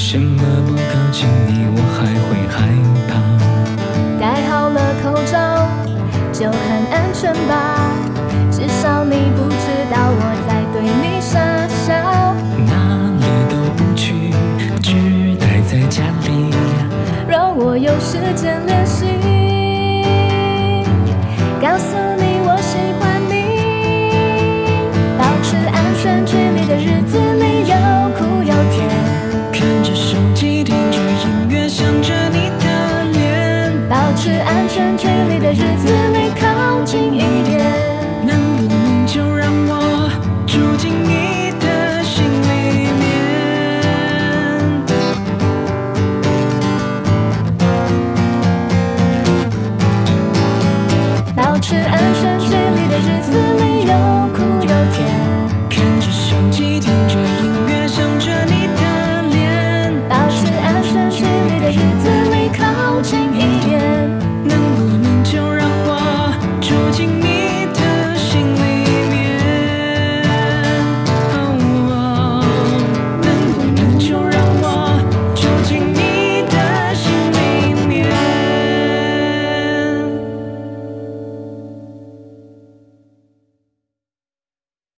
为什么不靠近你，我还会害怕？戴好了口罩就很安全吧？至少你不知道我在对你傻笑，哪里都不去，只待在家里。让我有时间练习。保持安全距离的日子你靠近一点。能不能就让我住进你的心里面？保持安全距离的日子没有